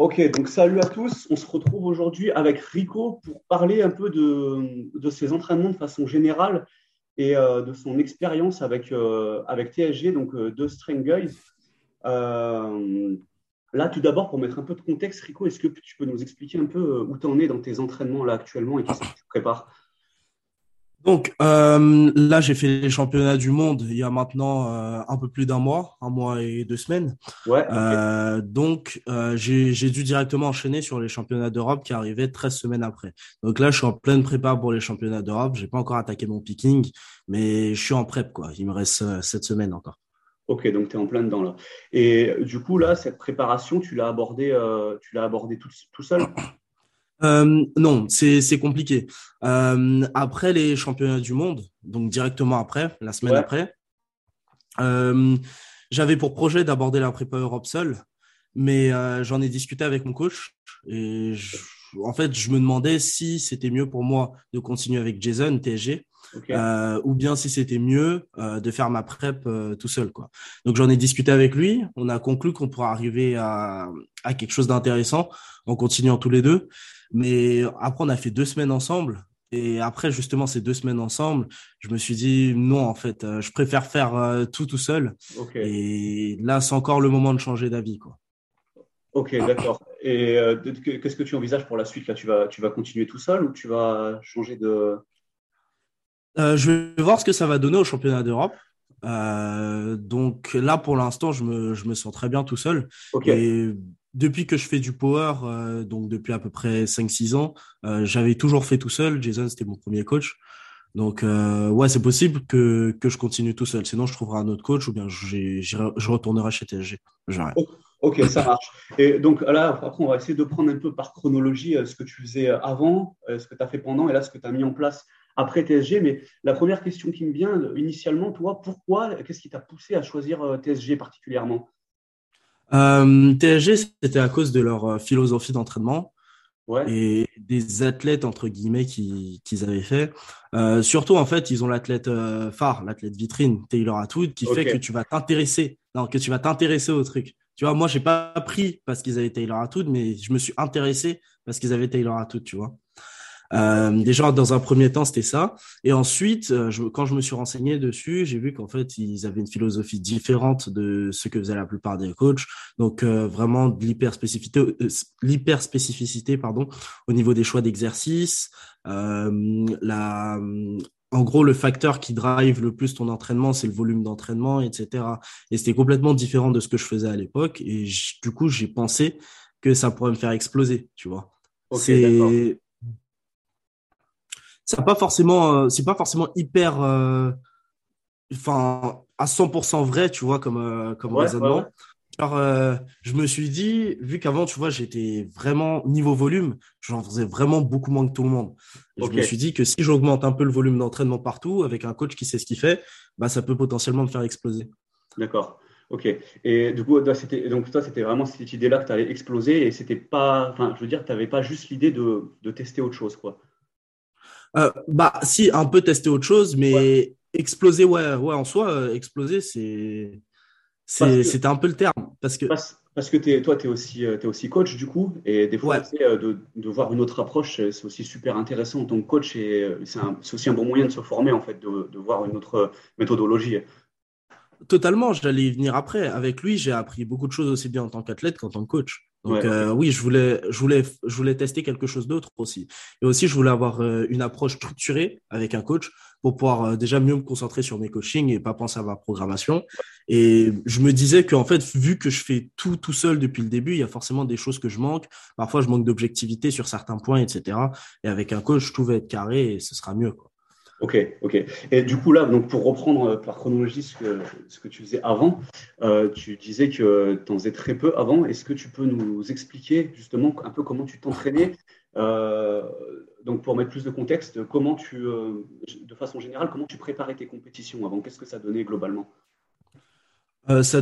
Ok, donc salut à tous. On se retrouve aujourd'hui avec Rico pour parler un peu de, ses entraînements de façon générale et euh, de son expérience avec, euh, avec TSG, donc euh, deux String Guys. là, tout d'abord, pour mettre un peu de contexte, Rico, est-ce que tu peux nous expliquer un peu où tu en es dans tes entraînements là actuellement et qu'est-ce que tu prépares? Donc euh, là, j'ai fait les championnats du monde il y a maintenant euh, un peu plus d'un mois, un mois et deux semaines. Ouais. Euh, donc euh, j'ai dû directement enchaîner sur les championnats d'Europe qui arrivaient 13 semaines après. Donc là, je suis en pleine prépa pour les championnats d'Europe. J'ai pas encore attaqué mon picking, mais je suis en prep quoi. Il me reste cette semaine encore. Ok, donc tu es en plein dedans là. Et du coup là, cette préparation, tu l'as abordée, tu l'as abordé tout, tout seul? Euh, non, c'est compliqué. Euh, après les championnats du monde, donc directement après, la semaine après, euh, j'avais pour projet d'aborder la prépa Europe seule, mais euh, j'en ai discuté avec mon coach et en fait, je me demandais si c'était mieux pour moi de continuer avec Jason TSG euh, ou bien si c'était mieux euh, de faire ma prep tout seul quoi. Donc j'en ai discuté avec lui, on a conclu qu'on pourrait arriver à, à quelque chose d'intéressant en continuant tous les deux. Mais après, on a fait deux semaines ensemble. Et après, justement, ces deux semaines ensemble, je me suis dit, non, en fait, euh, je préfère faire euh, tout tout seul. Et là, c'est encore le moment de changer d'avis. quoi. Ok, d'accord. Et euh, qu'est-ce que tu envisages pour la suite là? Tu vas, tu vas continuer tout seul ou tu vas changer de... je vais voir ce que ça va donner au championnat d'Europe. donc là, pour l'instant, je me, je me sens très bien tout seul. Et depuis que je fais du power, euh, donc depuis à peu près 5-6 ans, euh, j'avais toujours fait tout seul. Jason, c'était mon premier coach. Donc, euh, ouais, c'est possible que, que je continue tout seul. Sinon, je trouverai un autre coach ou bien je retournerai chez TSG. Ok, ça marche. Et donc là, après, on va essayer de prendre un peu par chronologie ce que tu faisais avant, ce que tu as fait pendant et là, ce que tu as mis en place après TSG. Mais la première question qui me vient, initialement, toi, pourquoi, qu'est-ce qui t'a poussé à choisir TSG particulièrement? Euh, TSG, c'était à cause de leur euh, philosophie d'entraînement et des athlètes, entre guillemets, qu'ils avaient fait. Euh, surtout, en fait, ils ont l'athlète euh, phare, l'athlète vitrine, Taylor Atwood, qui fait que tu vas t'intéresser, non, que tu vas t'intéresser au truc. Tu vois, moi, j'ai pas pris parce qu'ils avaient Taylor Atwood, mais je me suis intéressé parce qu'ils avaient Taylor Atwood, tu vois. Euh, déjà, dans un premier temps, c'était ça. Et ensuite, euh, je, quand je me suis renseigné dessus, j'ai vu qu'en fait, ils avaient une philosophie différente de ce que faisaient la plupart des coachs. Donc, euh, vraiment de l'hyperspécificité, euh, l'hyperspécificité, pardon, au niveau des choix d'exercice. la, en gros, le facteur qui drive le plus ton entraînement, c'est le volume d'entraînement, etc. Et c'était complètement différent de ce que je faisais à l'époque. Et du coup, j'ai pensé que ça pourrait me faire exploser, tu vois. c'est c'est pas forcément, euh, c'est pas forcément hyper, euh, enfin, à 100% vrai, tu vois, comme, euh, comme raisonnement. je me suis dit, vu qu'avant, tu vois, j'étais vraiment niveau volume, j'en faisais vraiment beaucoup moins que tout le monde. Je me suis dit que si j'augmente un peu le volume d'entraînement partout avec un coach qui sait ce qu'il fait, bah, ça peut potentiellement me faire exploser. D'accord. Ok. Et du coup, c'était, donc toi, c'était vraiment cette idée-là que tu allais exploser et c'était pas, enfin, je veux dire, tu n'avais pas juste l'idée de, de, tester autre chose, quoi. Euh, bah, si, un peu tester autre chose, mais exploser, ouais, ouais, en soi, euh, exploser, c'est, c'était un peu le terme. Parce que, parce, que es, toi, tu es aussi, euh, es aussi coach, du coup, et des fois, de, de, voir une autre approche, c'est aussi super intéressant en tant que coach, et c'est aussi un bon moyen de se former, en fait, de, de voir une autre méthodologie. Totalement, j'allais y venir après. Avec lui, j'ai appris beaucoup de choses aussi bien en tant qu'athlète qu'en tant que coach. Donc euh, oui, je voulais, je voulais, je voulais tester quelque chose d'autre aussi. Et aussi, je voulais avoir euh, une approche structurée avec un coach pour pouvoir euh, déjà mieux me concentrer sur mes coachings et pas penser à ma programmation. Et je me disais qu'en fait, vu que je fais tout tout seul depuis le début, il y a forcément des choses que je manque. Parfois, je manque d'objectivité sur certains points, etc. Et avec un coach, tout va être carré et ce sera mieux. Quoi. Ok, ok. Et du coup, là, donc pour reprendre euh, par chronologie ce que, ce que tu faisais avant, euh, tu disais que tu en faisais très peu avant. Est-ce que tu peux nous expliquer justement un peu comment tu t'entraînais euh, Donc, pour mettre plus de contexte, comment tu, de façon générale, comment tu préparais tes compétitions avant? Qu'est-ce que ça donnait globalement? Ça, ça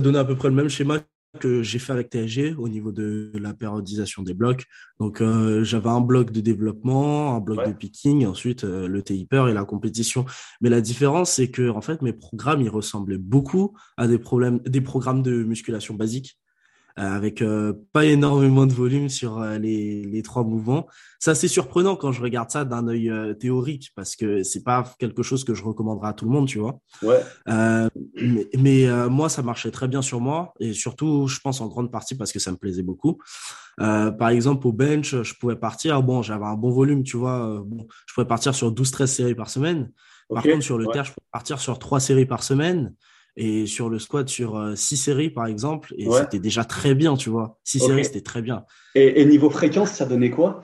donnait à peu près le même schéma que j'ai fait avec TSG au niveau de la périodisation des blocs. Donc, euh, j'avais un bloc de développement, un bloc de picking, ensuite euh, le taper et la compétition. Mais la différence, c'est que en fait, mes programmes, ils ressemblaient beaucoup à des problèmes, des programmes de musculation basiques. Avec pas énormément de volume sur les, les trois mouvements. C'est assez surprenant quand je regarde ça d'un œil théorique parce que c'est pas quelque chose que je recommanderais à tout le monde, tu vois. Ouais. mais, mais moi, ça marchait très bien sur moi et surtout, je pense en grande partie parce que ça me plaisait beaucoup. par exemple, au bench, je pouvais partir. Bon, j'avais un bon volume, tu vois. Bon, je pouvais partir sur 12-13 séries par semaine. Par contre, sur le terre, je peux partir sur trois séries par semaine et sur le squat sur euh, six séries par exemple et c'était déjà très bien tu vois. Six séries c'était très bien. Et, niveau fréquence ça donnait quoi?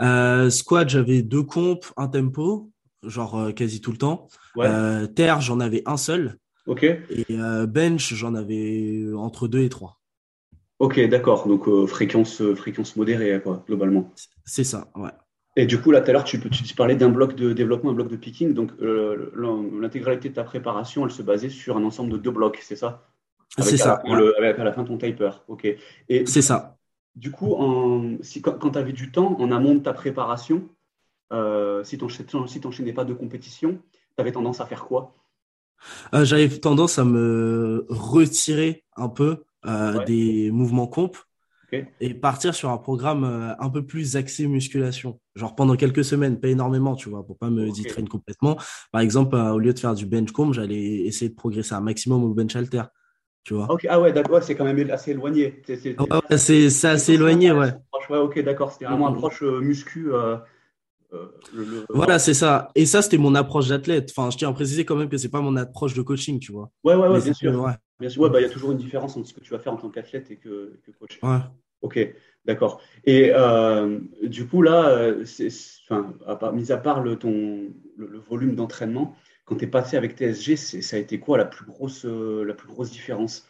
Euh, squat j'avais deux compes un tempo genre euh, quasi tout le temps. Euh, terre j'en avais un seul. Ok. Et bench j'en avais entre deux et trois. Ok d'accord. Donc fréquence fréquence modérée quoi globalement. C'est ça ouais et du coup, là, tout à l'heure, tu, tu, parlais d'un bloc de développement, un bloc de picking. Donc, euh, l'intégralité de ta préparation, elle se basait sur un ensemble de deux blocs, c'est ça? C'est ça. avec à la fin ton taper. OK. C'est ça. Du coup, en, si, quand, tu avais du temps en amont de ta préparation, euh, si tu n'enchaînais pas de compétition, tu avais tendance à faire quoi? Euh, J'avais tendance à me retirer un peu des mouvements comp et partir sur un programme un peu plus axé musculation. Genre pendant quelques semaines, pas énormément, tu vois, pour pas me okay. complètement. Par exemple, euh, au lieu de faire du bench comb, j'allais essayer de progresser un maximum au bench alter. Tu vois. Ah ouais, d'accord, c'est quand même assez éloigné. C'est assez éloigné, ouais. ouais. Ok, d'accord, c'était vraiment mm-hmm. approche euh, muscu. Voilà, c'est ça. Et ça, c'était mon approche d'athlète. Enfin, je tiens à préciser quand même que c'est pas mon approche de coaching, tu vois. Ouais, ouais, ouais, bien sûr. Bien sûr, bah, il y a toujours une différence entre ce que tu vas faire en tant qu'athlète et que, que coach. Ouais. Ok, d'accord. Et euh, du coup, là, euh, enfin, mis à part le, ton, le, volume d'entraînement, quand tu es passé avec TSG, ça a été quoi la plus grosse, euh, la plus grosse différence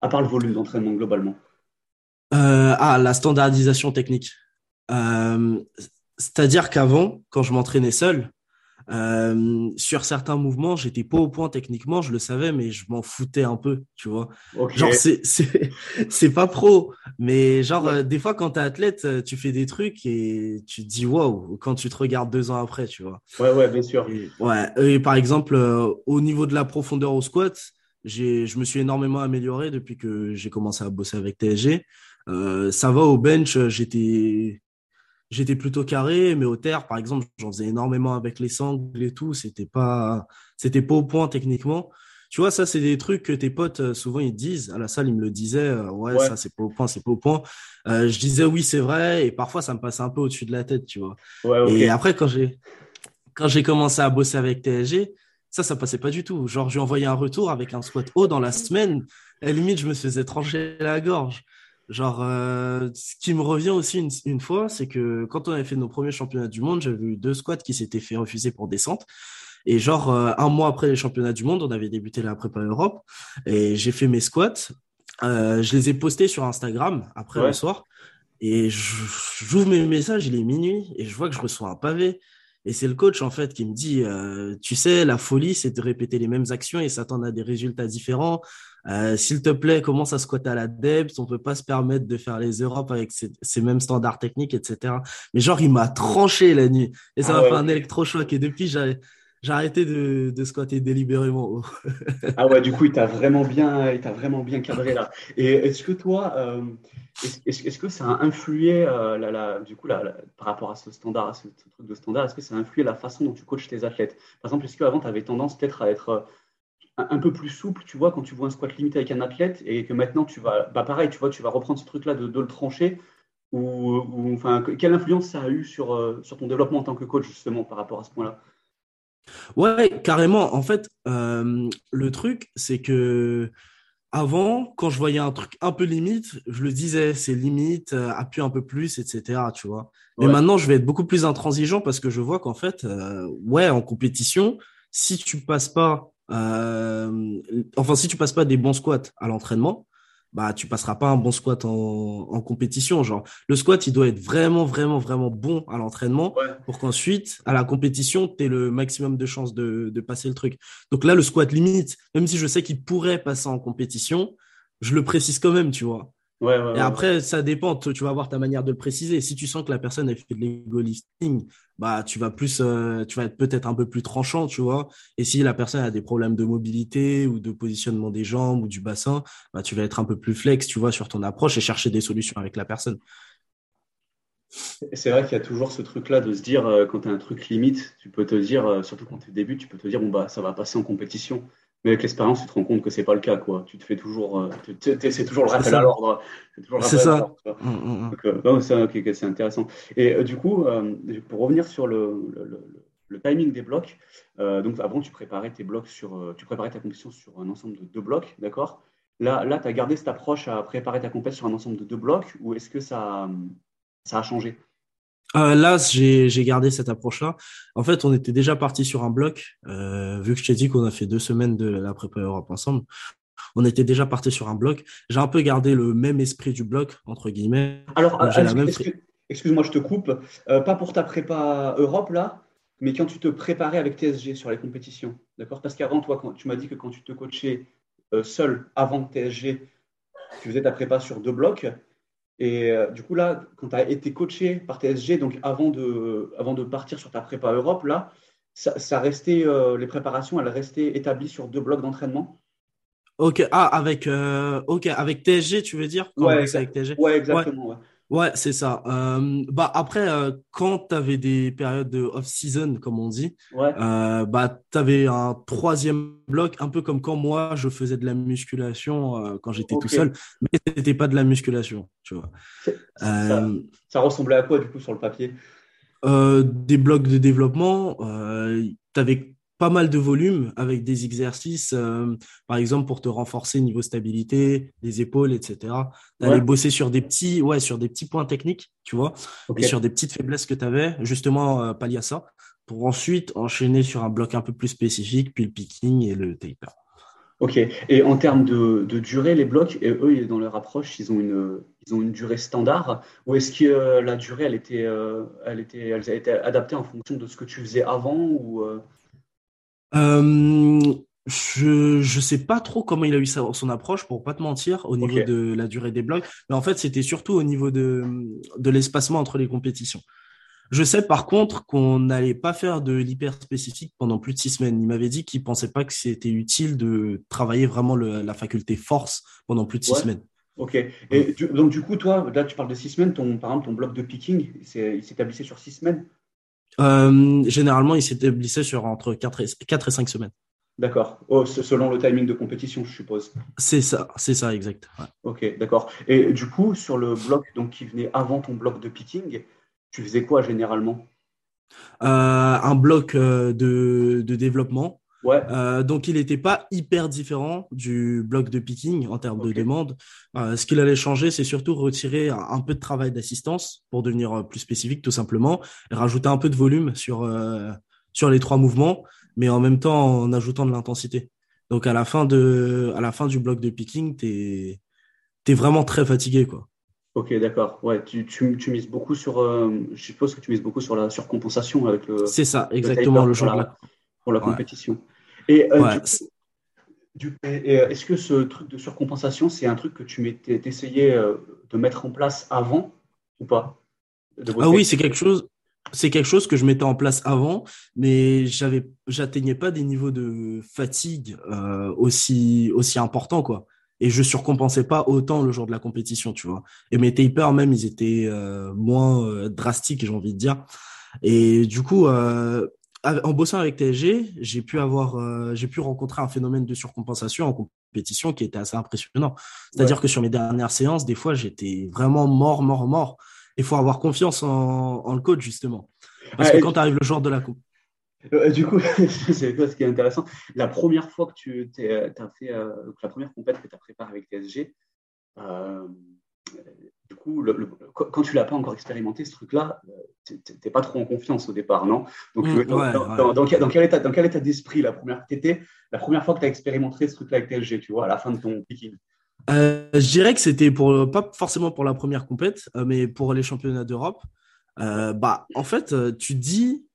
À part le volume d'entraînement globalement? Ah, la standardisation technique. C'est-à-dire qu'avant, quand je m'entraînais seul, euh, sur certains mouvements, j'étais pas au point techniquement, je le savais, mais je m'en foutais un peu, tu vois. Genre, c'est, c'est, c'est pas pro, mais genre, euh, des fois, quand t'es athlète, euh, tu fais des trucs et tu te dis waouh quand tu te regardes deux ans après, tu vois. Ouais, ouais, bien sûr. ouais. Et par exemple, au niveau de la profondeur au squat, j'ai, je me suis énormément amélioré depuis que j'ai commencé à bosser avec TSG. ça va au bench, j'étais j'étais plutôt carré, mais au terre, par exemple, j'en faisais énormément avec les sangles et tout. C'était pas, c'était pas au point techniquement. Tu vois, ça, c'est des trucs que tes potes, euh, souvent, ils disent. À la salle, ils me le disaient. Euh, ouais, ça, c'est pas au point, c'est pas au point. Euh, je disais oui, c'est vrai. Et parfois, ça me passait un peu au-dessus de la tête, tu vois. Et après, quand j'ai, quand j'ai commencé à bosser avec TSG, ça, ça passait pas du tout. Genre, je lui envoyais un retour avec un squat haut dans la semaine. À la limite, je me faisais trancher la gorge. Genre, euh, ce qui me revient aussi une, une fois, c'est que quand on avait fait nos premiers championnats du monde, j'avais eu deux squats qui s'étaient fait refuser pour descente. Et genre, euh, un mois après les championnats du monde, on avait débuté la prépa Europe. Et j'ai fait mes squats. Euh, je les ai postés sur Instagram après le soir. Et j'ouvre mes messages, il est minuit, et je vois que je reçois un pavé. Et c'est le coach, en fait, qui me dit, euh, tu sais, la folie, c'est de répéter les mêmes actions et s'attendre à des résultats différents. Euh, s'il te plaît, commence à squatter à la depth? On peut pas se permettre de faire les Europes avec ces, mêmes standards techniques, etc. Mais genre, il m'a tranché la nuit et ça ah m'a fait un électrochoc. Et depuis, j'ai arrêté de, de squatter délibérément. ah ouais, du coup, il t'a vraiment bien, il t'a vraiment bien cadré là. Et est-ce que toi, euh, est-ce, est que ça a influé euh, la, la, du coup, la, par rapport à ce standard, à ce, truc de standard, est-ce que ça a influé la façon dont tu coaches tes athlètes? Par exemple, est-ce qu'avant, tu avais tendance peut-être à être un peu plus souple, tu vois, quand tu vois un squat limité avec un athlète et que maintenant tu vas, bah pareil, tu vois, tu vas reprendre ce truc-là de, le trancher ou, enfin, quelle influence ça a eu sur, euh, sur ton développement en tant que coach justement par rapport à ce point-là? Ouais, carrément. En fait, euh, le truc, c'est que avant, quand je voyais un truc un peu limite, je le disais, c'est limite, euh, appuie un peu plus, etc. Tu vois. Mais maintenant, je vais être beaucoup plus intransigeant parce que je vois qu'en fait, ouais, en compétition, si tu passes pas euh, enfin, si tu passes pas des bons squats à l'entraînement, bah tu passeras pas un bon squat en, compétition. Genre, le squat, il doit être vraiment, vraiment, vraiment bon à l'entraînement pour qu'ensuite, à la compétition, tu aies le maximum de chances de, de passer le truc. Donc là, le squat limite, même si je sais qu'il pourrait passer en compétition, je le précise quand même, tu vois. Et après, ça dépend. Tu vas avoir ta manière de le préciser. Si tu sens que la personne a fait de l'ego lifting, bah, tu vas plus, euh, tu vas être peut-être un peu plus tranchant, tu vois. Et si la personne a des problèmes de mobilité ou de positionnement des jambes ou du bassin, bah, tu vas être un peu plus flex, tu vois, sur ton approche et chercher des solutions avec la personne. C'est vrai qu'il y a toujours ce truc-là de se dire, euh, quand tu as un truc limite, tu peux te dire, euh, surtout quand tu débutes, tu peux te dire, bon, bah, ça va passer en compétition. Mais avec l'expérience, tu te rends compte que c'est pas le cas, quoi. Tu te fais toujours, euh, c'est toujours le rappel à l'ordre. C'est ça. C'est intéressant. Et euh, du coup, euh, pour revenir sur le, le, timing des blocs, donc avant, tu préparais tes blocs sur, tu préparais ta compétition sur un ensemble de deux blocs, d'accord? Là, là tu as gardé cette approche à préparer ta compétition sur un ensemble de deux blocs, ou est-ce que ça, ça a changé? Euh, là, j'ai gardé cette approche-là. En fait, on était déjà parti sur un bloc. Euh, vu que je t'ai dit qu'on a fait deux semaines de la prépa Europe ensemble, on était déjà parti sur un bloc. J'ai un peu gardé le même esprit du bloc, entre guillemets. Alors, excuse-moi, je te coupe. Euh, pas pour ta prépa Europe, là, mais quand tu te préparais avec TSG sur les compétitions. D'accord? Parce qu'avant, toi, quand, tu m'as dit que quand tu te coachais seul avant TSG, tu faisais ta prépa sur deux blocs. Et euh, du coup, là, quand tu as été coaché par TSG, donc avant de, avant de partir sur ta prépa Europe, là, ça, restait, euh, les préparations, elles restaient établies sur deux blocs d'entraînement. Ok, ah, avec, euh, avec TSG, tu veux dire? Ouais, avec TSG ouais, exactement. Ouais, c'est ça. Euh, bah après, euh, quand tu avais des périodes de off-season, comme on dit, euh, bah tu avais un troisième bloc, un peu comme quand moi je faisais de la musculation quand j'étais tout seul, mais c'était pas de la musculation, tu vois. Ça, ça, ressemblait à quoi du coup sur le papier? Des blocs de développement. tu avais pas mal de volume avec des exercices, euh, par exemple pour te renforcer niveau stabilité, des épaules, etc. D'aller bosser sur des petits, ouais, sur des petits points techniques, tu vois, et sur des petites faiblesses que tu avais, justement euh, pallier à ça, pour ensuite enchaîner sur un bloc un peu plus spécifique, puis le picking et le taper. Ok. Et en termes de, durée, les blocs, eux, dans leur approche, ils ont une, ils ont une durée standard ou est-ce que euh, la durée, elle était, elle était, elle a été adaptée en fonction de ce que tu faisais avant ou euh, je je sais pas trop comment il a eu son approche pour pas te mentir au niveau de la durée des blocs, mais en fait c'était surtout au niveau de de l'espacement entre les compétitions. Je sais par contre qu'on n'allait pas faire de l'hyper spécifique pendant plus de six semaines. Il m'avait dit qu'il pensait pas que c'était utile de travailler vraiment la faculté force pendant plus de six semaines. Ok. Et donc du coup, toi, là tu parles de six semaines. Ton, par exemple, ton bloc de picking, il s'établissait sur six semaines? Euh, généralement, il s'établissait sur entre 4 et, 4 et 5 semaines. D'accord. Oh, selon le timing de compétition, je suppose. C'est ça, c'est ça, exact. Ok, d'accord. Et du coup, sur le bloc donc, qui venait avant ton bloc de picking, tu faisais quoi généralement? Euh, Un bloc euh, de, de développement Ouais. Euh, donc, il n'était pas hyper différent du bloc de picking en termes de demande. Euh, ce qu'il allait changer, c'est surtout retirer un, peu de travail d'assistance pour devenir euh, plus spécifique, tout simplement, et rajouter un peu de volume sur, sur les trois mouvements, mais en même temps en ajoutant de l'intensité. Donc, à la fin, de, à la fin du bloc de picking, tu es, es, vraiment très fatigué. quoi. Ok, d'accord. Ouais, tu, tu, tu, mises beaucoup sur. je suppose que tu mises beaucoup sur la surcompensation avec le. C'est ça, exactement, le, jour pour la compétition. Et, euh, euh, est-ce que ce truc de surcompensation, c'est un truc que tu essayais euh, de mettre en place avant ou pas? Ah oui, c'est quelque chose. C'est quelque chose que je mettais en place avant, mais j'avais, j'atteignais pas des niveaux de fatigue aussi aussi importants quoi. Et je surcompensais pas autant le jour de la compétition, tu vois. Et mes tapers même, ils étaient moins drastiques, j'ai envie de dire. Et du coup, en bossant avec TSG, j'ai pu avoir, euh, j'ai pu rencontrer un phénomène de surcompensation en compétition qui était assez impressionnant. C'est-à-dire que sur mes dernières séances, des fois, j'étais vraiment mort, mort, mort. Il faut avoir confiance en, le coach justement, parce que quand tu arrives le jour de la coupe. Euh, du coup, c'est quoi ce qui est intéressant? La première fois que tu as fait, euh, la première compétition que tu as préparée avec TSG, du coup, quand tu l'as pas encore expérimenté, ce truc-là, euh, tu n'es pas trop en confiance au départ, non? Donc, mm, dans, quel état, dans quel état d'esprit la première, étais, la première fois que tu as expérimenté ce truc-là avec TLG, tu vois, à la fin de ton picking euh, Je dirais que c'était pour, pas forcément pour la première compète, euh, mais pour les championnats d'Europe. bah, en fait, tu dis,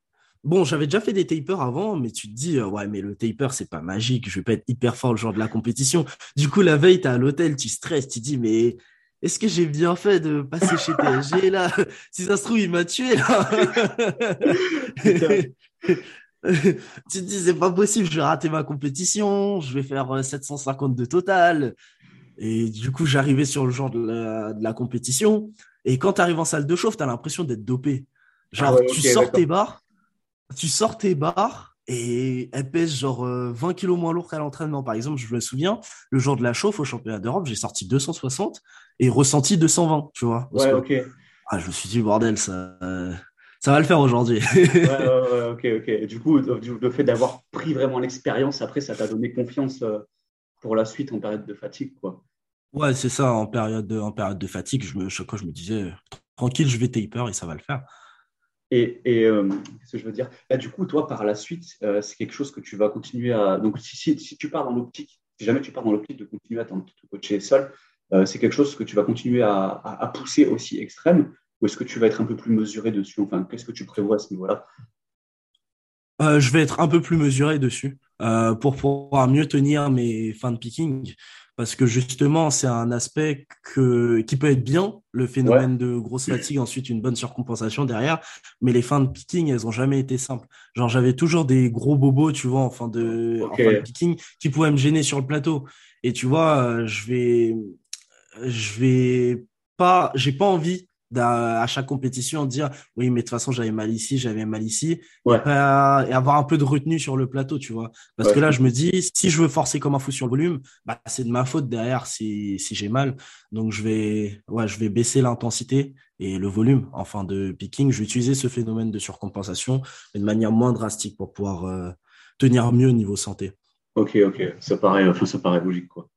Bon, j'avais déjà fait des tapers avant, mais tu te dis, ouais, mais le taper, c'est pas magique, je vais pas être hyper fort le jour de la compétition. Du coup, la veille, tu es à l'hôtel, tu stresses, tu te dis, mais est-ce que j'ai bien fait de passer chez TSG là? Si ça se trouve, il m'a tué là. tu te dis, c'est pas possible, je vais rater ma compétition, je vais faire 750 de total. Et du coup, j'arrivais sur le genre de la, compétition. Et quand tu arrives en salle de chauffe, tu as l'impression d'être dopé. Genre, ah tu sors tes barres, tu sors tes barres et elles pèsent genre 20 euh, kilos moins lourd qu'à l'entraînement. Par exemple, je me souviens, le jour de la chauffe au championnat d'Europe, j'ai sorti 260 et ressenti 220, tu vois. Ouais, ok. Ah, je me suis dit, bordel, ça, ça va le faire aujourd'hui. ouais, ouais, ok, ok. Du coup, le fait d'avoir pris vraiment l'expérience, après, ça t'a donné confiance euh, pour la suite en période de fatigue, quoi. Ouais, c'est ça, en période de, en période de fatigue, je me, chaque fois, je me disais, tranquille, je vais taper et ça va le faire. Et, euh, qu'est-ce que je veux dire? Là, du coup, toi, par la suite, euh, c'est quelque chose que tu vas continuer à. Donc, si, si, tu pars dans l'optique, si jamais tu pars dans l'optique de continuer à te coacher seul, euh, c'est quelque chose que tu vas continuer à, à, pousser aussi extrême ou est-ce que tu vas être un peu plus mesuré dessus? Enfin, qu'est-ce que tu prévois à ce niveau-là? Je vais être un peu plus mesuré dessus pour pouvoir mieux tenir mes fins de picking parce que justement, c'est un aspect que, qui peut être bien, le phénomène de grosse fatigue, ensuite une bonne surcompensation derrière, mais les fins de picking, elles ont jamais été simples. Genre, j'avais toujours des gros bobos, tu vois, en fin de, en fin de picking, qui pouvaient me gêner sur le plateau. Et tu vois, euh, je vais, je vais pas, j'ai pas envie à chaque compétition dire oui mais de toute façon j'avais mal ici j'avais mal ici. Et, avoir un peu de retenue sur le plateau tu vois. Parce que là je me dis si je veux forcer comme un fou sur le volume bah c'est de ma faute derrière si, si j'ai mal. Donc je vais ouais je vais baisser l'intensité et le volume en fin de picking. Je vais utiliser ce phénomène de surcompensation mais de manière moins drastique pour pouvoir euh, tenir mieux au niveau santé. Ok ok. Ça paraît enfin ça paraît logique quoi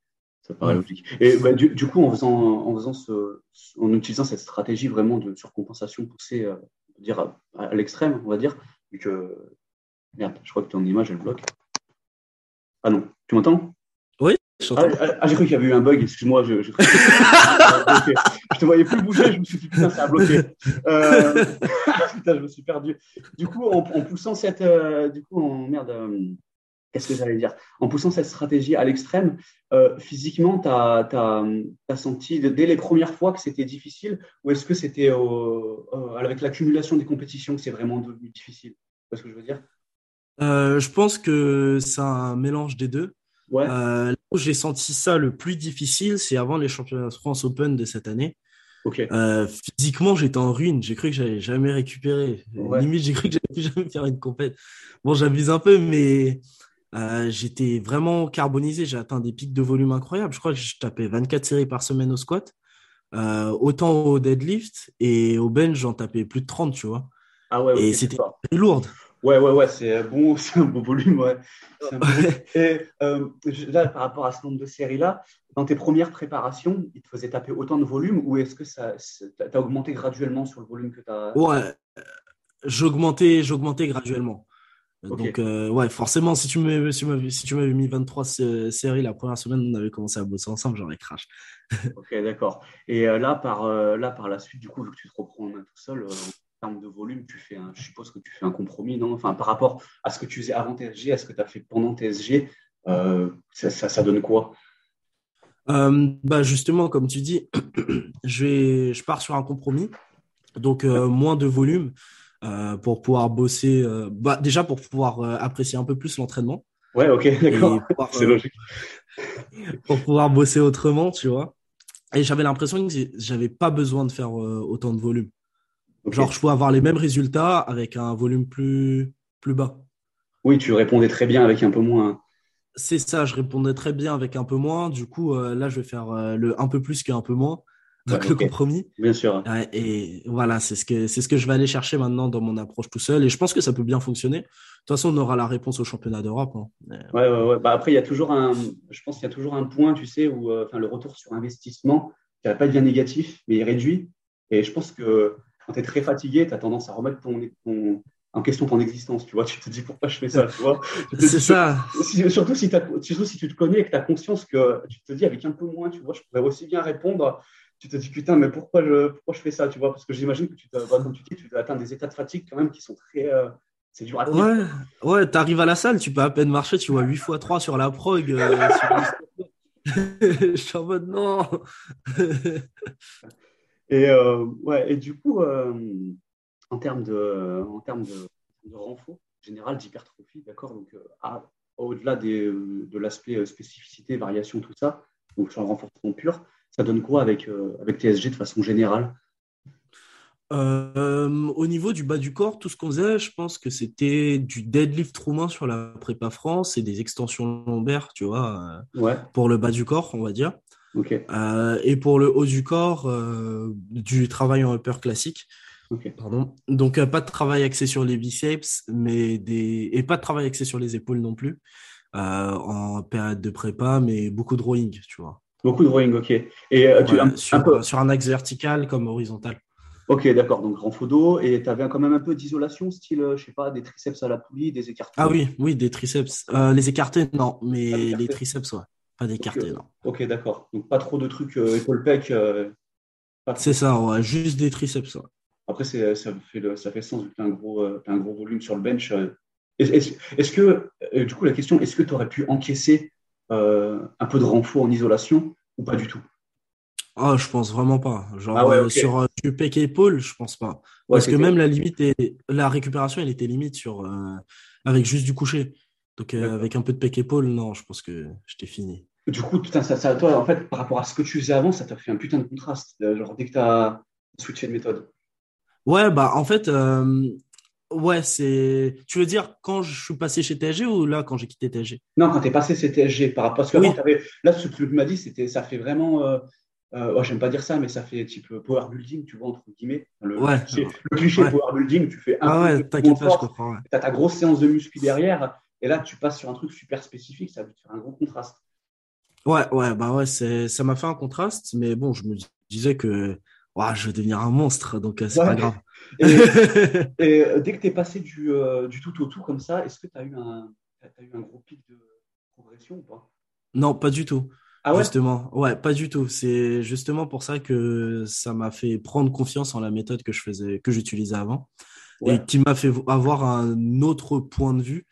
ça paraît logique. Et bah, du, coup, en, faisant, en, faisant ce, en utilisant cette stratégie vraiment de surcompensation poussée euh, dire à, l'extrême, on va dire, vu que. Merde, je crois que ton image, elle bloque. Ah non, tu m'entends? Oui, je ah, ah, ah, j'ai cru qu'il y avait eu un bug, excuse-moi. Je, je, je, te voyais plus bouger, je me suis dit, putain, ça a bloqué. Euh... putain, je me suis perdu. Du coup, en, poussant cette. Euh, du coup, en merde. Qu'est-ce que j'allais dire? En poussant cette stratégie à l'extrême, euh, physiquement, tu as, senti dès les premières fois que c'était difficile ou est-ce que c'était avec l'accumulation des compétitions que c'est vraiment devenu difficile? C'est ce que je veux dire? Euh, Je pense que c'est un mélange des deux. Ouais. Euh, là où j'ai senti ça le plus difficile, c'est avant les championnats de France Open de cette année. physiquement, j'étais en ruine. J'ai cru que j'allais jamais récupérer. Limite, j'ai cru que j'allais plus jamais faire une compète. Bon, j'abuse un peu, mais euh, j'étais vraiment carbonisé, j'ai atteint des pics de volume incroyables. Je crois que je tapais 24 séries par semaine au squat, euh, autant au deadlift et au bench, j'en tapais plus de 30, tu vois. Ah ouais, et c'était très lourd. Ouais, ouais, ouais, c'est bon, c'est un beau volume, ouais. Et euh, là, par rapport à ce nombre de séries-là, dans tes premières préparations, il te faisait taper autant de volume ou est-ce que ça as augmenté graduellement sur le volume que tu as Ouais, j'augmentais, j'augmentais graduellement. Donc, euh, ouais, forcément, si tu m'avais si mis 23 séries la première semaine, on avait commencé à bosser ensemble, j'aurais crash. ok, d'accord. Et euh, là, par, euh, là, par la suite, du coup, vu que tu te reprends tout seul, en termes de volume, tu fais un, je suppose que tu fais un compromis, non? Enfin, par rapport à ce que tu faisais avant TSG, à ce que tu as fait pendant TSG, ça, ça, donne quoi? Bah justement, comme tu dis, je, vais, je pars sur un compromis, donc moins de volume. Euh, pour pouvoir bosser, euh, bah, déjà pour pouvoir euh, apprécier un peu plus l'entraînement. Ouais, ok, d'accord. C'est logique. pour pouvoir bosser autrement, tu vois. Et j'avais l'impression que j'avais pas besoin de faire autant de volume. Genre, je pouvais avoir les mêmes résultats avec un volume plus, plus bas. Oui, tu répondais très bien avec un peu moins. C'est ça, je répondais très bien avec un peu moins. Du coup, là, je vais faire le un peu plus qu'un peu moins. Donc le compromis. Bien sûr. Et voilà, c'est ce que c'est ce que je vais aller chercher maintenant dans mon approche tout seul. Et je pense que ça peut bien fonctionner. De toute façon, on aura la réponse au championnat d'Europe. Hein. Ouais, ouais, ouais. Bah, après, il y a toujours un, je pense qu'il y a toujours un point, tu sais, où euh, enfin le retour sur investissement, qui va pas bien négatif, mais il réduit. Et je pense que quand tu es très fatigué, tu as tendance à remettre ton, en question ton existence, tu vois. Tu te dis pourquoi je fais ça, tu vois? C'est ça. Surtout si, surtout si tu te connais et que tu as conscience que tu te dis avec un peu moins, tu vois, je pourrais aussi bien répondre tu te dis putain, mais pourquoi je, pourquoi je fais ça, tu vois? Parce que j'imagine que tu, te, bah, comme tu dis, tu dois atteindre des états de fatigue quand même qui sont très. Euh, c'est dur à tenir. Ouais, ouais tu arrives à la salle, tu peux à peine marcher, tu vois 8 x 3 sur la prog. Euh, je suis en mode non. et, euh, ouais, et du coup, en termes de, en termes de, de renfort général d'hypertrophie, d'accord Donc, au-delà de l'aspect spécificité, variation, tout ça, donc sur le renforcement pur, ça donne quoi avec, avec TSG de façon générale? Euh, au niveau du bas du corps, tout ce qu'on faisait, je pense que c'était du deadlift roumain sur la prépa France et des extensions lombaires, tu vois, euh, pour le bas du corps, on va dire. Euh, et pour le haut du corps, du travail en upper classique. Pardon. Donc, pas de travail axé sur les biceps, mais des... et pas de travail axé sur les épaules non plus, en période de prépa, mais beaucoup de rowing, tu vois. Beaucoup de rowing, ok. Et sur, sur un axe vertical comme horizontal. Ok, d'accord. Donc, grand photo. Et tu avais quand même un peu d'isolation, style, je sais pas, des triceps à la poulie, des écartés Ah oui, oui, des triceps. Euh, les écartés, non. Mais les triceps, ouais. Pas d'écartés, non. Ok, d'accord. Donc, pas trop de trucs euh, épaule-pec. Euh, c'est ça, ouais. Juste des triceps, ouais. Après, ça, fait ça fait sens vu que tu as, un gros volume sur le bench. Est-ce que, du coup, la question, est-ce que tu aurais pu encaisser un peu de renfort en isolation ou pas du tout? Ah, je pense vraiment pas. Genre ah euh, sur euh, du pec épaule, je pense pas. Parce que même la limite est la récupération, elle était limite sur euh, avec juste du coucher. Donc avec un peu de pec épaule, non, je pense que j'étais fini. Du coup, putain, ça, ça, toi, en fait, par rapport à ce que tu faisais avant, ça t'a fait un putain de contraste. Genre dès que tu as switché de méthode. Ouais, bah en fait, ouais, c'est. Tu veux dire quand je suis passé chez TSG ou là quand j'ai quitté TSG Non, quand tu es passé chez TSG, par rapport à ce que là, ce que tu m'as dit, c'était, ça fait vraiment euh, j'aime pas dire ça, mais ça fait type power building, tu vois, entre guillemets. Le, cliché, power building, tu fais un ah ouais, t'inquiète pas, je comprends. Tu as ta grosse séance de muscu derrière, et là, tu passes sur un truc super spécifique, ça va te faire un gros contraste. Ouais, ouais, bah ouais, ça m'a fait un contraste, mais bon, je me disais que je vais devenir un monstre, donc euh, c'est pas grave. Et, euh, dès que tu es passé du, euh, du, tout au tout comme ça, est-ce que tu as, eu un, as eu un gros pic de progression ou pas? Non, pas du tout. Ah justement, ouais, pas du tout. C'est justement pour ça que ça m'a fait prendre confiance en la méthode que je faisais, que j'utilisais avant, et qui m'a fait avoir un autre point de vue.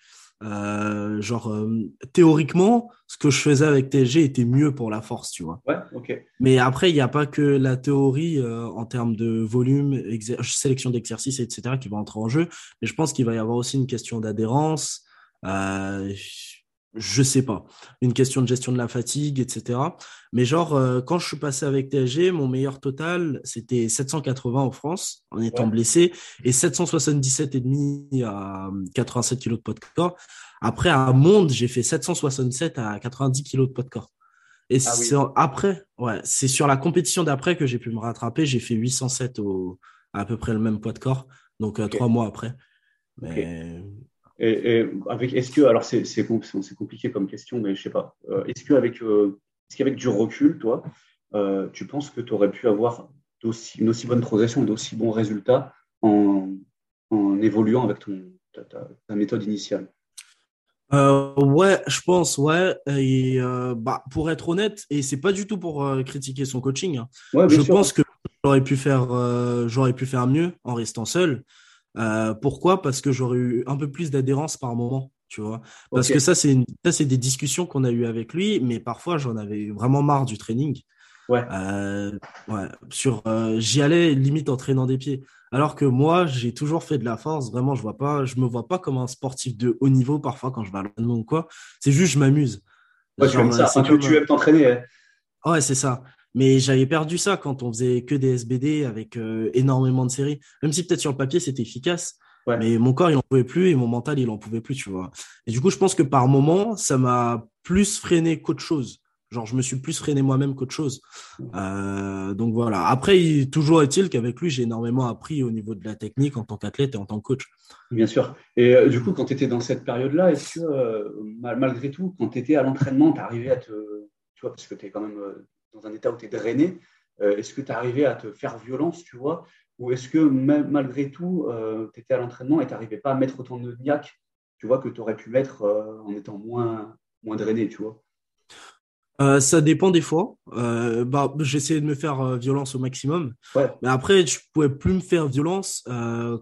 Euh, genre euh, théoriquement, ce que je faisais avec TSG était mieux pour la force, tu vois. Ouais, ok. Mais après, il n'y a pas que la théorie euh, en termes de volume, sélection d'exercices, etc., qui va entrer en jeu. Mais je pense qu'il va y avoir aussi une question d'adhérence. Euh, je sais pas, une question de gestion de la fatigue, etc. Mais genre, euh, quand je suis passé avec TSG, mon meilleur total, c'était 780 en France, en étant blessé, et 777,5 à 87 kg de poids de corps. Après, à Monde, j'ai fait 767 à 90 kg de poids de corps. Et ah c'est après, ouais, c'est sur la compétition d'après que j'ai pu me rattraper. J'ai fait 807 au, à, peu près le même poids de corps, donc euh, trois mois après. Mais et, avec, est-ce que, alors c'est, c'est, compliqué comme question, mais je sais pas. Euh, est-ce qu'avec, euh, est-ce qu'avec du recul, toi, euh, tu penses que tu aurais pu avoir d'aussi, une aussi bonne progression d'aussi bons résultats en, en évoluant avec ton, ta, ta, méthode initiale? Ouais, je pense, ouais. Et bah, pour être honnête, et c'est pas du tout pour critiquer son coaching. Hein. je pense que j'aurais pu faire, j'aurais pu faire mieux en restant seul. Euh, pourquoi? Parce que j'aurais eu un peu plus d'adhérence par moment, tu vois? Parce que ça, c'est ça, c'est des discussions qu'on a eues avec lui, mais parfois j'en avais vraiment marre du training. Ouais. Euh, ouais. Sur, euh, j'y allais limite en traînant des pieds. Alors que moi, j'ai toujours fait de la force. Vraiment, je vois pas, je me vois pas comme un sportif de haut niveau parfois quand je vais à l'entraînement ou quoi. C'est juste, je m'amuse. Ouais, aimes ça. Un peu, tu aimes t'entraîner. Hein. Ouais, c'est ça. Mais j'avais perdu ça quand on faisait que des SBD avec euh, énormément de séries. Même si peut-être sur le papier c'était efficace, mais mon corps il en pouvait plus et mon mental il en pouvait plus, tu vois. Et du coup, je pense que par moment, ça m'a plus freiné qu'autre chose. Genre, je me suis plus freiné moi-même qu'autre chose. Euh, donc voilà. Après, toujours est-il qu'avec lui, j'ai énormément appris au niveau de la technique en tant qu'athlète et en tant que coach. Bien sûr. Et euh, du coup, quand tu étais dans cette période-là, est-ce que malgré tout, quand tu étais à l'entraînement, tu arrivais à te. Tu vois, parce que tu es quand même dans un état où tu es drainé, euh, est-ce que tu arrivé à te faire violence, tu vois? Ou est-ce que malgré tout, euh, tu étais à l'entraînement et tu n'arrivais pas à mettre autant de niaque, tu vois, que tu aurais pu mettre euh, en étant moins, moins drainé, tu vois? Ça dépend des fois. bah, j'essayais de me faire violence au maximum. Ouais. Mais après, je pouvais plus me faire violence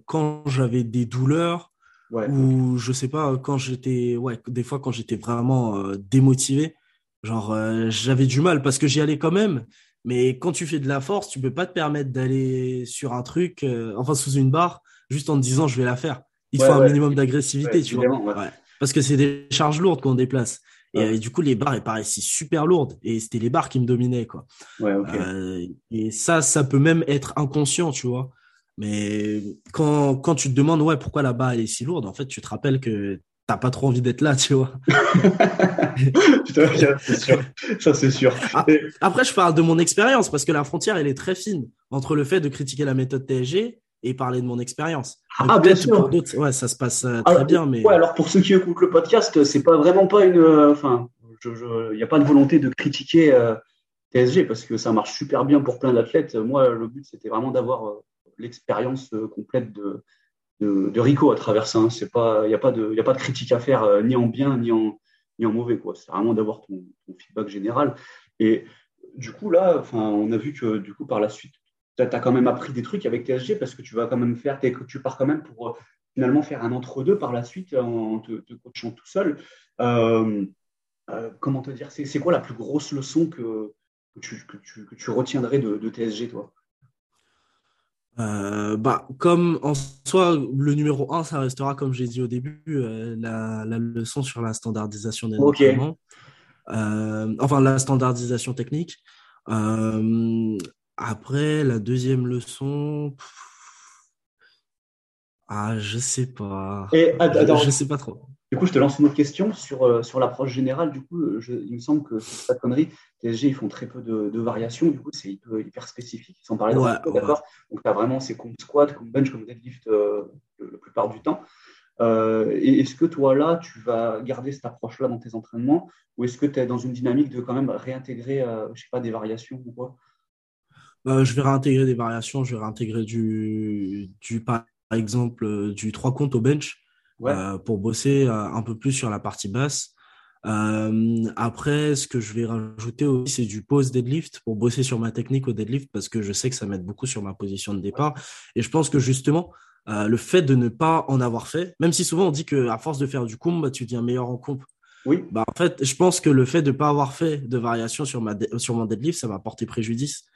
quand j'avais des douleurs ou je sais pas quand j'étais, ouais, des fois quand j'étais vraiment démotivé Genre, euh, j'avais du mal parce que j'y allais quand même. Mais quand tu fais de la force, tu peux pas te permettre d'aller sur un truc, euh, enfin sous une barre, juste en te disant je vais la faire. Il faut un minimum d'agressivité, tu vois. Parce que c'est des charges lourdes qu'on déplace. Et, du coup, les barres, elles paraissaient super lourdes. Et c'était les barres qui me dominaient, quoi. et ça, ça peut même être inconscient, tu vois. Mais quand, quand tu te demandes, ouais, pourquoi la barre elle est si lourde, en fait, tu te rappelles que t'as pas trop envie d'être là, tu vois. c'est sûr. Ça, c'est sûr. Ah, après, je parle de mon expérience parce que la frontière, elle est très fine entre le fait de critiquer la méthode TSG et parler de mon expérience. Ah, bien sûr. Pour d'autres, ouais, ça se passe euh, très bien. Mais... Ouais, alors pour ceux qui écoutent le podcast, c'est pas vraiment pas une. Euh, enfin, il n'y a pas de volonté de critiquer euh, TSG parce que ça marche super bien pour plein d'athlètes. Moi, le but, c'était vraiment d'avoir l'expérience complète de, de, Rico à travers ça. Il n'y a, pas de, a pas de critique à faire, euh, ni en bien, ni en, ni en mauvais. C'est vraiment d'avoir ton, feedback général. Et du coup, là, on a vu que du coup, par la suite, tu as, quand même appris des trucs avec TSG parce que tu vas quand même faire, tu pars quand même pour euh, finalement faire un entre-deux par la suite en te, coachant tout seul. Euh, comment te dire C'est quoi la plus grosse leçon que, tu, que tu, retiendrais de, de TSG, toi? Euh, bah, comme en soi, le numéro 1, ça restera, comme j'ai dit au début, euh, la, la, leçon sur la standardisation des okay. euh, enfin, la standardisation technique. Euh, après, la deuxième leçon, ah, je sais pas. Et, je, je sais pas trop. Du coup, je te lance une autre question sur, euh, sur l'approche générale. Du coup, il me semble que c'est pas de connerie. TSG, ils font très peu de, variations. Du coup, c'est hyper, spécifique. Ils s'en parlaient d'accord? Donc, tu as vraiment ces comme squat, comme bench, comme deadlift euh, la plupart du temps. Euh, est-ce que toi, là, tu vas garder cette approche-là dans tes entraînements? Ou est-ce que tu es dans une dynamique de quand même réintégrer, je sais pas, des variations ou quoi? Je vais réintégrer des variations. Je vais réintégrer du, du par exemple, du 3 comptes au bench. Euh, pour bosser euh, un peu plus sur la partie basse. Euh, après, ce que je vais rajouter aussi, c'est du pose deadlift pour bosser sur ma technique au deadlift parce que je sais que ça m'aide beaucoup sur ma position de départ. Et je pense que justement, le fait de ne pas en avoir fait, même si souvent on dit que à force de faire du comp, bah, tu deviens meilleur en comp. Oui. Bah, en fait, je pense que le fait de ne pas avoir fait de variation sur, ma sur mon deadlift, ça m'a porté préjudice.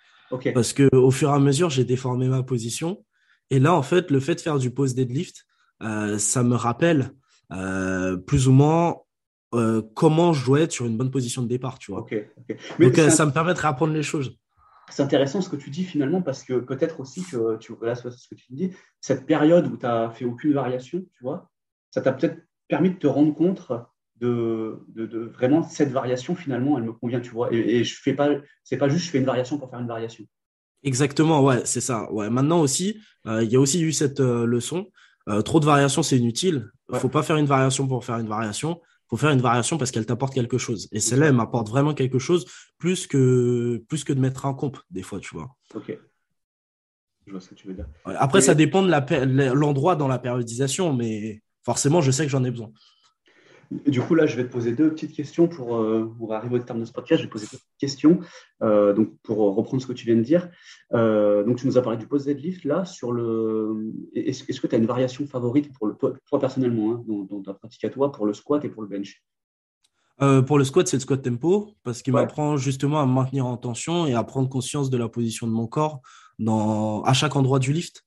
Parce que au fur et à mesure, j'ai déformé ma position. Et là, en fait, le fait de faire du pose deadlift, euh, ça me rappelle euh, plus ou moins euh, comment je dois être sur une bonne position de départ, tu vois. Donc ça me permet de réapprendre les choses. C'est intéressant ce que tu dis finalement parce que peut-être aussi que tu vois ce que tu dis, cette période où tu n'as fait aucune variation, tu vois, ça t'a peut-être permis de te rendre compte de, de, vraiment cette variation finalement, elle me convient, tu vois. Et, je fais pas, c'est pas juste je fais une variation pour faire une variation. Exactement, ouais, c'est ça. Ouais. Maintenant aussi, il y a aussi eu cette leçon euh, trop de variations, c'est inutile. Il ne faut pas faire une variation pour faire une variation. Il faut faire une variation parce qu'elle t'apporte quelque chose. Et celle-là, elle m'apporte vraiment quelque chose plus que, plus que de mettre un comp, des fois, tu vois. Ok. Je vois ce que tu veux dire. Après, ça dépend de l'endroit dans la périodisation, mais forcément, je sais que j'en ai besoin. Du coup, là, je vais te poser deux petites questions pour, euh, pour arriver au terme de ce podcast. Je vais poser deux petites questions euh, donc pour reprendre ce que tu viens de dire. Euh, donc, tu nous as parlé du post deadlift. Là, sur le, est-ce, que tu as une variation favorite pour le, toi, personnellement, hein, dans, ta pratique à toi, pour le squat et pour le bench? Pour le squat, c'est le squat tempo parce qu'il m'apprend justement à me maintenir en tension et à prendre conscience de la position de mon corps dans, à chaque endroit du lift.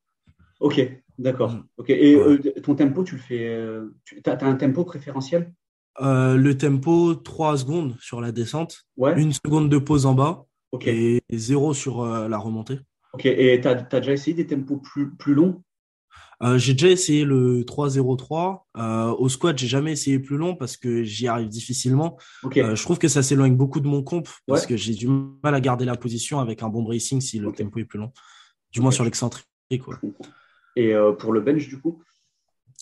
Ok, d'accord. Mm. Ok. Et euh, ton tempo, tu le fais. Euh, tu as, un tempo préférentiel? Euh, Le tempo, 3 secondes sur la descente, ouais. une seconde de pause en bas et 0 sur la remontée. Ok. Et tu as, déjà essayé des tempos plus, plus longs? J'ai déjà essayé le 3-0-3. au squat, j'ai jamais essayé plus long parce que j'y arrive difficilement. je trouve que ça s'éloigne beaucoup de mon comp parce que j'ai du mal à garder la position avec un bon bracing si le tempo est plus long. Du moins sur l'excentrique. Et euh, pour le bench, du coup?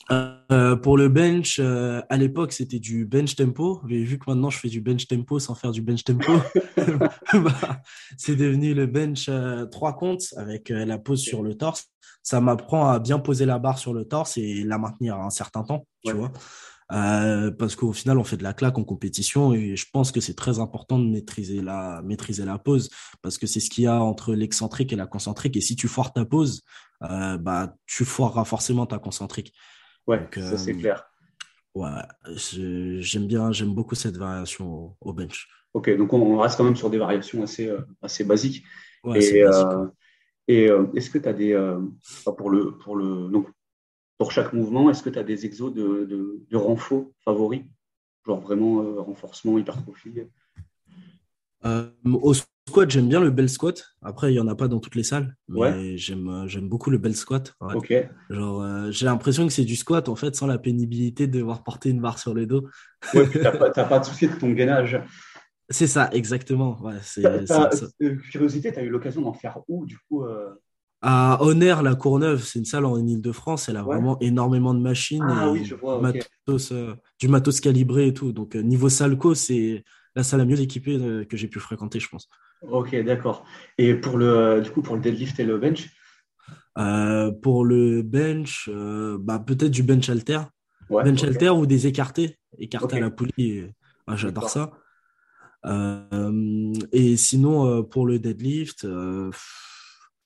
Euh, pour le bench, euh, à l'époque, c'était du bench tempo. Mais vu que maintenant, je fais du bench tempo sans faire du bench tempo, bah, c'est devenu le bench trois comptes avec la pose sur le torse. Ça m'apprend à bien poser la barre sur le torse et la maintenir un certain temps, tu vois. Euh, parce qu'au final, on fait de la claque en compétition et je pense que c'est très important de maîtriser la, maîtriser la pose parce que c'est ce qu'il y a entre l'excentrique et la concentrique. Et si tu foires ta pose, euh, bah, tu foireras forcément ta concentrique. Ouais, ça c'est euh, clair. Ouais, j'aime bien, j'aime beaucoup cette variation au, bench. Ok, donc on reste quand même sur des variations assez, euh, assez basiques. et euh, et est-ce que tu as des. pour, le, pour, le, donc, pour chaque mouvement, est-ce que tu as des exos de, de, de renfort favoris? Genre vraiment renforcement, hypertrophie? Au squat, j'aime bien le bel squat. Après, il n'y en a pas dans toutes les salles. Mais j'aime, euh, j'aime beaucoup le bel squat. Ok. Genre, euh, j'ai l'impression que c'est du squat, en fait, sans la pénibilité de devoir porter une barre sur le dos. Ouais, puis t'as pas, pas de souci de ton gainage. C'est ça, exactement. Ouais, c'est, euh, curiosité, tu as eu l'occasion d'en faire où, du coup À Honner, la Courneuve, c'est une salle en Ile-de-France. Elle a vraiment énormément de machines. Ah et oui, je vois. Matos, du matos calibré et tout. Donc, niveau salco, c'est la salle la mieux équipée que j'ai pu fréquenter, je pense. Ok, d'accord. Et pour le, du coup, pour le deadlift et le bench euh, Pour le bench, euh, bah, peut-être du bench alter. bench alter ou des écartés, écartés à la poulie. Ah, j'adore ça. Euh, et sinon, pour le deadlift,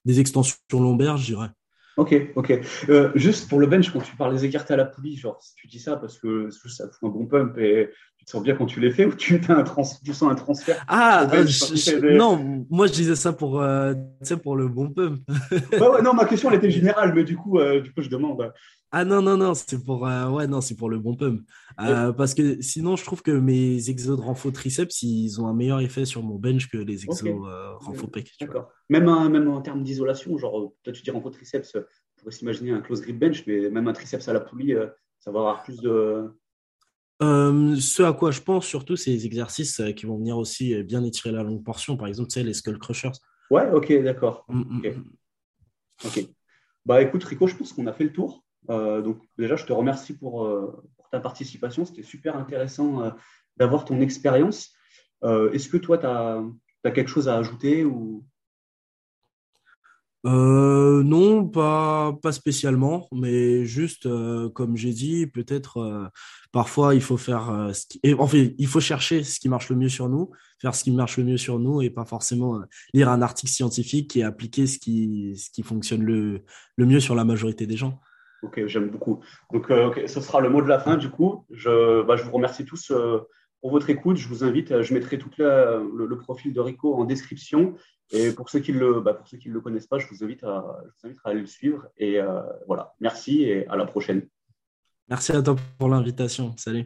des extensions lombaires, je dirais. Ok, ok. juste pour le bench, quand tu parles des écartés à la poulie, genre, tu dis ça parce que ça fout un bon pump et tu sens bien quand tu les fais ou tu, as un trans tu sens un transfert Ah, euh, non, moi je disais ça pour, euh, pour le bon pump. non, ma question elle était générale, mais du coup, euh, du coup je demande. Ah non, non, non, c'est pour, ouais, non, c'est pour le bon pump. parce que sinon, je trouve que mes exos de renfort triceps, ils ont un meilleur effet sur mon bench que les exos okay. renfort pec. D'accord. Même, même en termes d'isolation, genre, toi tu dis renfort triceps, on pourrait s'imaginer un close grip bench, mais même un triceps à la poulie, ça va avoir plus de euh, ce à quoi je pense surtout, c'est les exercices euh, qui vont venir aussi euh, bien étirer la longue portion. Par exemple, tu sais, les skull crushers. Ouais, ok, d'accord. Mm, mm, mm. ok. Bah écoute, Rico, je pense qu'on a fait le tour. donc déjà, je te remercie pour, pour ta participation. C'était super intéressant d'avoir ton expérience. Est-ce que toi, tu as, as, quelque chose à ajouter ou... Euh, non, pas, pas spécialement, mais juste, euh, comme j'ai dit, peut-être euh, parfois il faut faire ce qui... en fait, il faut chercher ce qui marche le mieux sur nous, faire ce qui marche le mieux sur nous et pas forcément lire un article scientifique et appliquer ce qui, ce qui fonctionne le, le mieux sur la majorité des gens. Ok, j'aime beaucoup. Donc, ce sera le mot de la fin du coup. Je, bah, je vous remercie tous pour votre écoute. Je vous invite, je mettrai tout le, le, profil de Rico en description. Et pour ceux qui ne le, bah, le connaissent pas, je vous invite à, aller le suivre. Et euh, voilà, merci et à la prochaine. Merci à toi pour l'invitation. Salut.